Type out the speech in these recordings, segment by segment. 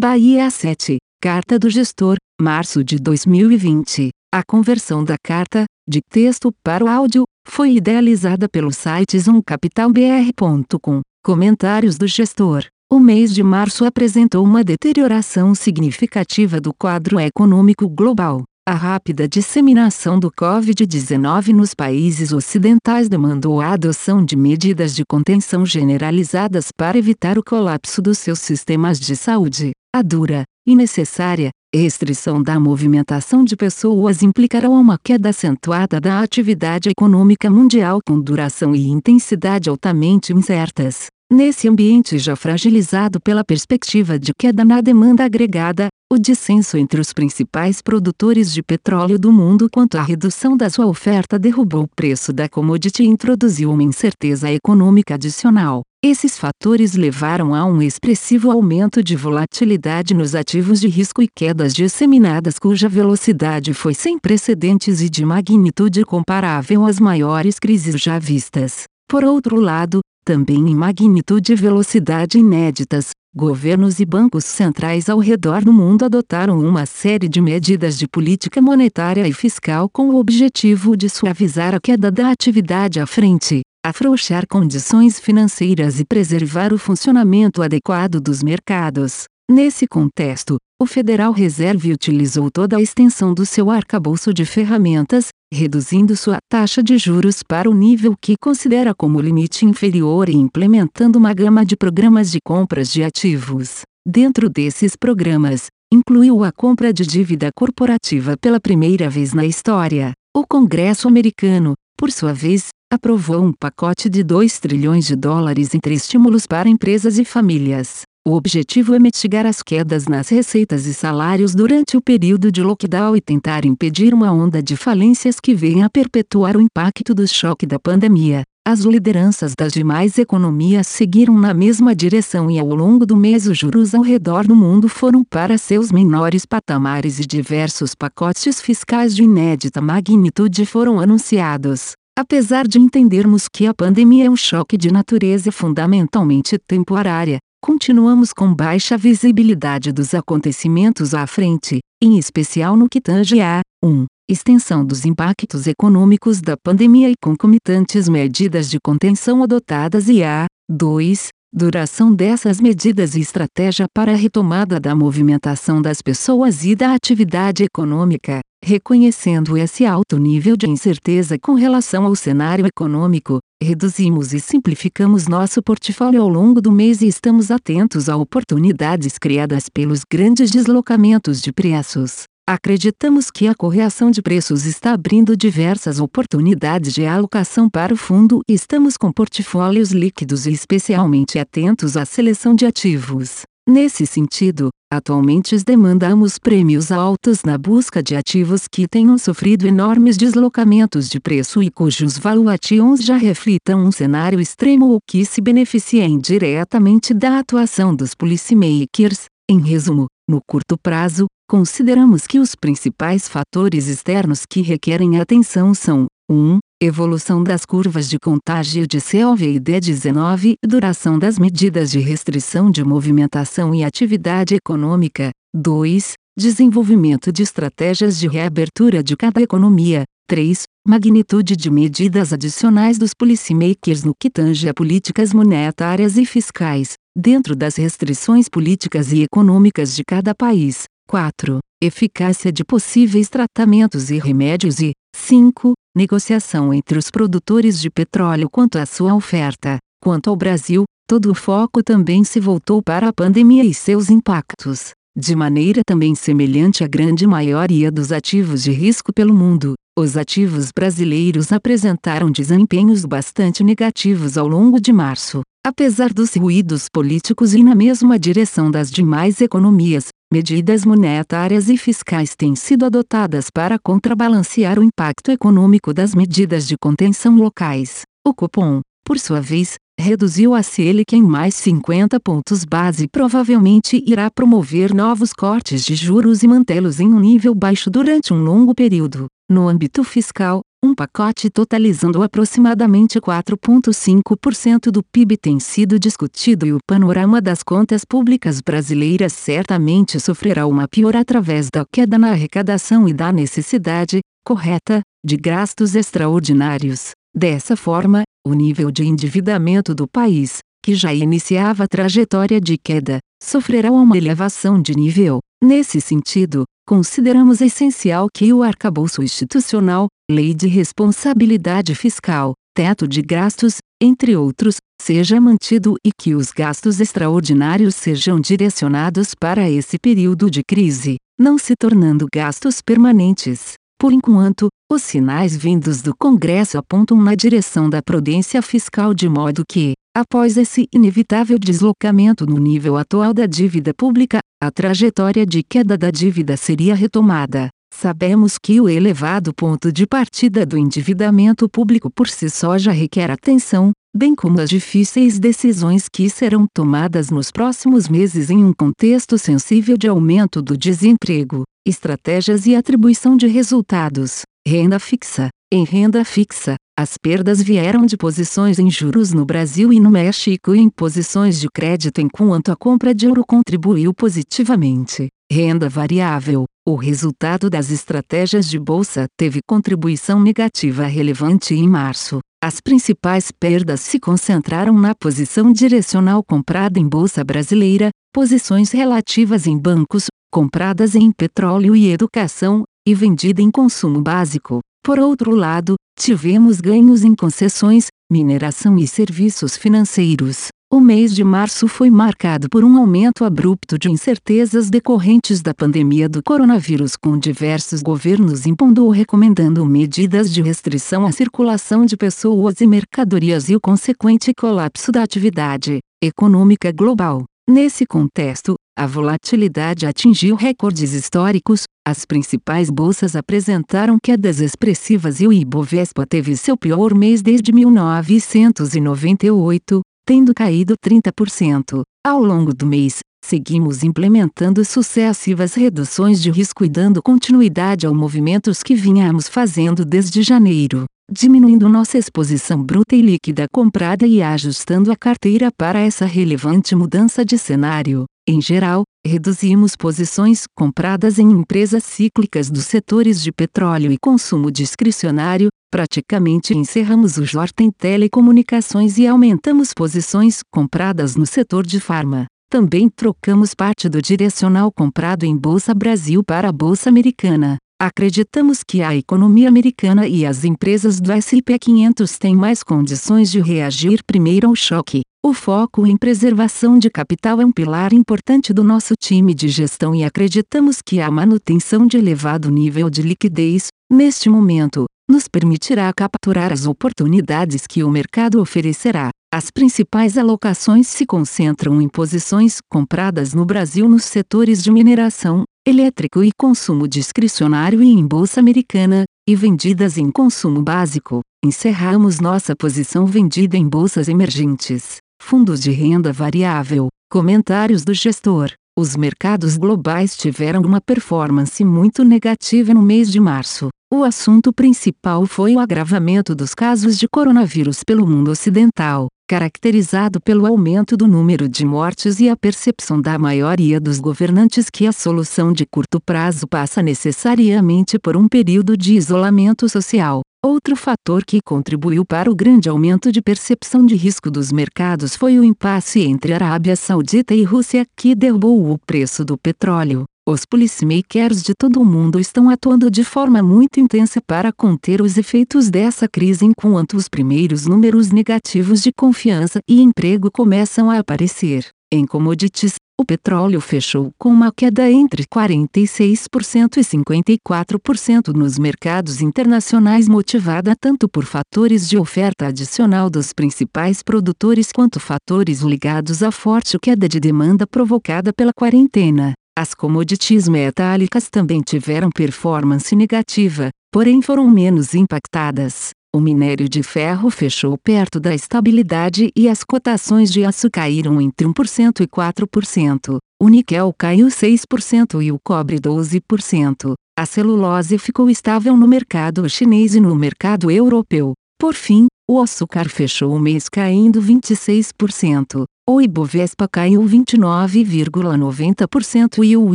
Bahia 7. Carta do Gestor, março de 2020. A conversão da carta, de texto para o áudio, foi idealizada pelo site zoomcapitalbr.com. Comentários do gestor. O mês de março apresentou uma deterioração significativa do quadro econômico global. A rápida disseminação do Covid-19 nos países ocidentais demandou a adoção de medidas de contenção generalizadas para evitar o colapso dos seus sistemas de saúde. A dura e necessária restrição da movimentação de pessoas implicará uma queda acentuada da atividade econômica mundial com duração e intensidade altamente incertas. Nesse ambiente já fragilizado pela perspectiva de queda na demanda agregada, o dissenso entre os principais produtores de petróleo do mundo quanto à redução da sua oferta derrubou o preço da commodity e introduziu uma incerteza econômica adicional. Esses fatores levaram a um expressivo aumento de volatilidade nos ativos de risco e quedas disseminadas cuja velocidade foi sem precedentes e de magnitude comparável às maiores crises já vistas. Por outro lado, também em magnitude e velocidade inéditas, governos e bancos centrais ao redor do mundo adotaram uma série de medidas de política monetária e fiscal com o objetivo de suavizar a queda da atividade à frente, afrouxar condições financeiras e preservar o funcionamento adequado dos mercados. Nesse contexto, o Federal Reserve utilizou toda a extensão do seu arcabouço de ferramentas, reduzindo sua taxa de juros para o nível que considera como limite inferior e implementando uma gama de programas de compras de ativos. Dentro desses programas, incluiu a compra de dívida corporativa pela primeira vez na história. O Congresso americano, por sua vez, aprovou um pacote de 2 trilhões de dólares entre estímulos para empresas e famílias. O objetivo é mitigar as quedas nas receitas e salários durante o período de lockdown e tentar impedir uma onda de falências que venha a perpetuar o impacto do choque da pandemia. As lideranças das demais economias seguiram na mesma direção e ao longo do mês os juros ao redor do mundo foram para seus menores patamares e diversos pacotes fiscais de inédita magnitude foram anunciados. Apesar de entendermos que a pandemia é um choque de natureza fundamentalmente temporária, continuamos com baixa visibilidade dos acontecimentos à frente, em especial no que tange a 1. Extensão dos impactos econômicos da pandemia e concomitantes medidas de contenção adotadas e a 2 duração dessas medidas e estratégia para a retomada da movimentação das pessoas e da atividade econômica, reconhecendo esse alto nível de incerteza com relação ao cenário econômico, reduzimos e simplificamos nosso portfólio ao longo do mês e estamos atentos a oportunidades criadas pelos grandes deslocamentos de preços. Acreditamos que a correção de preços está abrindo diversas oportunidades de alocação para o fundo e estamos com portfólios líquidos e especialmente atentos à seleção de ativos. Nesse sentido, atualmente demandamos prêmios altos na busca de ativos que tenham sofrido enormes deslocamentos de preço e cujos valuations já reflitam um cenário extremo ou que se beneficiem diretamente da atuação dos policymakers. Em resumo, no curto prazo, Consideramos que os principais fatores externos que requerem atenção são 1. Evolução das curvas de contágio de COVID-19, duração das medidas de restrição de movimentação e atividade econômica. 2. Desenvolvimento de estratégias de reabertura de cada economia. 3. Magnitude de medidas adicionais dos policymakers no que tange a políticas monetárias e fiscais, dentro das restrições políticas e econômicas de cada país. 4. Eficácia de possíveis tratamentos e remédios e 5. Negociação entre os produtores de petróleo quanto à sua oferta. Quanto ao Brasil, todo o foco também se voltou para a pandemia e seus impactos. De maneira também semelhante à grande maioria dos ativos de risco pelo mundo, os ativos brasileiros apresentaram desempenhos bastante negativos ao longo de março. Apesar dos ruídos políticos e na mesma direção das demais economias, medidas monetárias e fiscais têm sido adotadas para contrabalancear o impacto econômico das medidas de contenção locais. O cupom, por sua vez, reduziu a Selic em mais 50 pontos base e provavelmente irá promover novos cortes de juros e mantê-los em um nível baixo durante um longo período. No âmbito fiscal, um pacote totalizando aproximadamente 4,5% do PIB tem sido discutido e o panorama das contas públicas brasileiras certamente sofrerá uma pior através da queda na arrecadação e da necessidade, correta, de gastos extraordinários. Dessa forma, o nível de endividamento do país, que já iniciava a trajetória de queda, sofrerá uma elevação de nível. Nesse sentido, consideramos essencial que o arcabouço institucional, lei de responsabilidade fiscal, teto de gastos, entre outros, seja mantido e que os gastos extraordinários sejam direcionados para esse período de crise, não se tornando gastos permanentes. Por enquanto, os sinais vindos do Congresso apontam na direção da prudência fiscal de modo que, após esse inevitável deslocamento no nível atual da dívida pública, a trajetória de queda da dívida seria retomada. Sabemos que o elevado ponto de partida do endividamento público por si só já requer atenção, bem como as difíceis decisões que serão tomadas nos próximos meses em um contexto sensível de aumento do desemprego estratégias e atribuição de resultados. Renda fixa. Em renda fixa, as perdas vieram de posições em juros no Brasil e no México e em posições de crédito enquanto a compra de ouro contribuiu positivamente. Renda variável. O resultado das estratégias de bolsa teve contribuição negativa relevante em março. As principais perdas se concentraram na posição direcional comprada em bolsa brasileira, posições relativas em bancos, compradas em petróleo e educação, e vendida em consumo básico. Por outro lado, tivemos ganhos em concessões, mineração e serviços financeiros. O mês de março foi marcado por um aumento abrupto de incertezas decorrentes da pandemia do coronavírus, com diversos governos impondo ou recomendando medidas de restrição à circulação de pessoas e mercadorias e o consequente colapso da atividade econômica global. Nesse contexto, a volatilidade atingiu recordes históricos, as principais bolsas apresentaram quedas expressivas e o Ibovespa teve seu pior mês desde 1998, tendo caído 30%. Ao longo do mês, seguimos implementando sucessivas reduções de risco e dando continuidade aos movimentos que vinhamos fazendo desde janeiro diminuindo nossa exposição bruta e líquida comprada e ajustando a carteira para essa relevante mudança de cenário. Em geral, reduzimos posições compradas em empresas cíclicas dos setores de petróleo e consumo discricionário, praticamente encerramos o JORT em telecomunicações e aumentamos posições compradas no setor de farma. Também trocamos parte do direcional comprado em Bolsa Brasil para a Bolsa Americana. Acreditamos que a economia americana e as empresas do S&P 500 têm mais condições de reagir primeiro ao choque. O foco em preservação de capital é um pilar importante do nosso time de gestão e acreditamos que a manutenção de elevado nível de liquidez, neste momento, nos permitirá capturar as oportunidades que o mercado oferecerá. As principais alocações se concentram em posições compradas no Brasil nos setores de mineração, elétrico e consumo discricionário e em bolsa americana, e vendidas em consumo básico. Encerramos nossa posição vendida em bolsas emergentes, fundos de renda variável. Comentários do gestor. Os mercados globais tiveram uma performance muito negativa no mês de março. O assunto principal foi o agravamento dos casos de coronavírus pelo mundo ocidental, caracterizado pelo aumento do número de mortes e a percepção da maioria dos governantes que a solução de curto prazo passa necessariamente por um período de isolamento social. Outro fator que contribuiu para o grande aumento de percepção de risco dos mercados foi o impasse entre Arábia Saudita e Rússia, que derrubou o preço do petróleo. Os policymakers de todo o mundo estão atuando de forma muito intensa para conter os efeitos dessa crise enquanto os primeiros números negativos de confiança e emprego começam a aparecer. Em commodities, o petróleo fechou com uma queda entre 46% e 54% nos mercados internacionais, motivada tanto por fatores de oferta adicional dos principais produtores quanto fatores ligados à forte queda de demanda provocada pela quarentena. As commodities metálicas também tiveram performance negativa, porém foram menos impactadas. O minério de ferro fechou perto da estabilidade e as cotações de aço caíram entre 1% e 4%. O níquel caiu 6% e o cobre 12%. A celulose ficou estável no mercado chinês e no mercado europeu. Por fim, o açúcar fechou o mês caindo 26%. O Ibovespa caiu 29,90% e o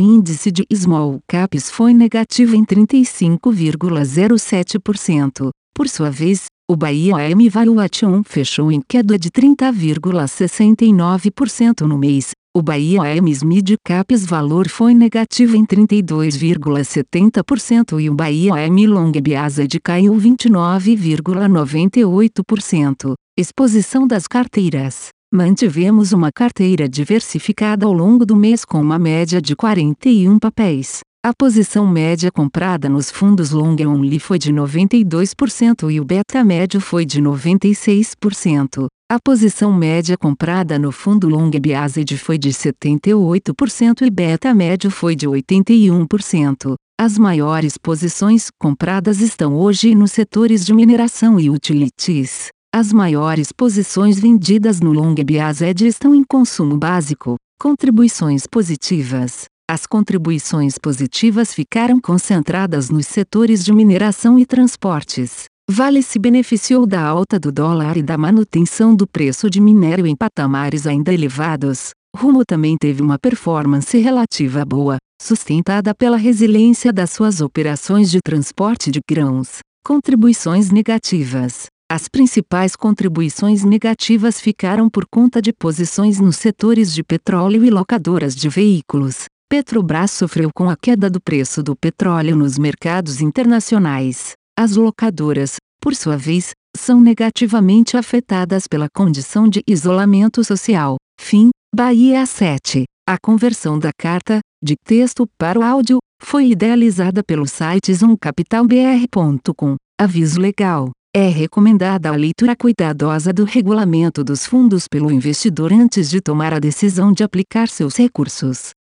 índice de small caps foi negativo em 35,07%. Por sua vez, o Bahia AM Valuation fechou em queda de 30,69% no mês. O Bahia AM Mid Caps Valor foi negativo em 32,70% e o Bahia AM Long Biased caiu 29,98%. Exposição das carteiras. Mantivemos uma carteira diversificada ao longo do mês com uma média de 41 papéis. A posição média comprada nos fundos long only foi de 92% e o beta médio foi de 96%. A posição média comprada no fundo long biased foi de 78% e beta médio foi de 81%. As maiores posições compradas estão hoje nos setores de mineração e utilities. As maiores posições vendidas no long biased estão em consumo básico. Contribuições positivas. As contribuições positivas ficaram concentradas nos setores de mineração e transportes. Vale se beneficiou da alta do dólar e da manutenção do preço de minério em patamares ainda elevados. Rumo também teve uma performance relativa boa, sustentada pela resiliência das suas operações de transporte de grãos. Contribuições negativas. As principais contribuições negativas ficaram por conta de posições nos setores de petróleo e locadoras de veículos. Petrobras sofreu com a queda do preço do petróleo nos mercados internacionais. As locadoras, por sua vez, são negativamente afetadas pela condição de isolamento social. Fim, Bahia 7. A conversão da carta, de texto para o áudio, foi idealizada pelo site zoomcapitalbr.com. Aviso legal. É recomendada a leitura cuidadosa do regulamento dos fundos pelo investidor antes de tomar a decisão de aplicar seus recursos.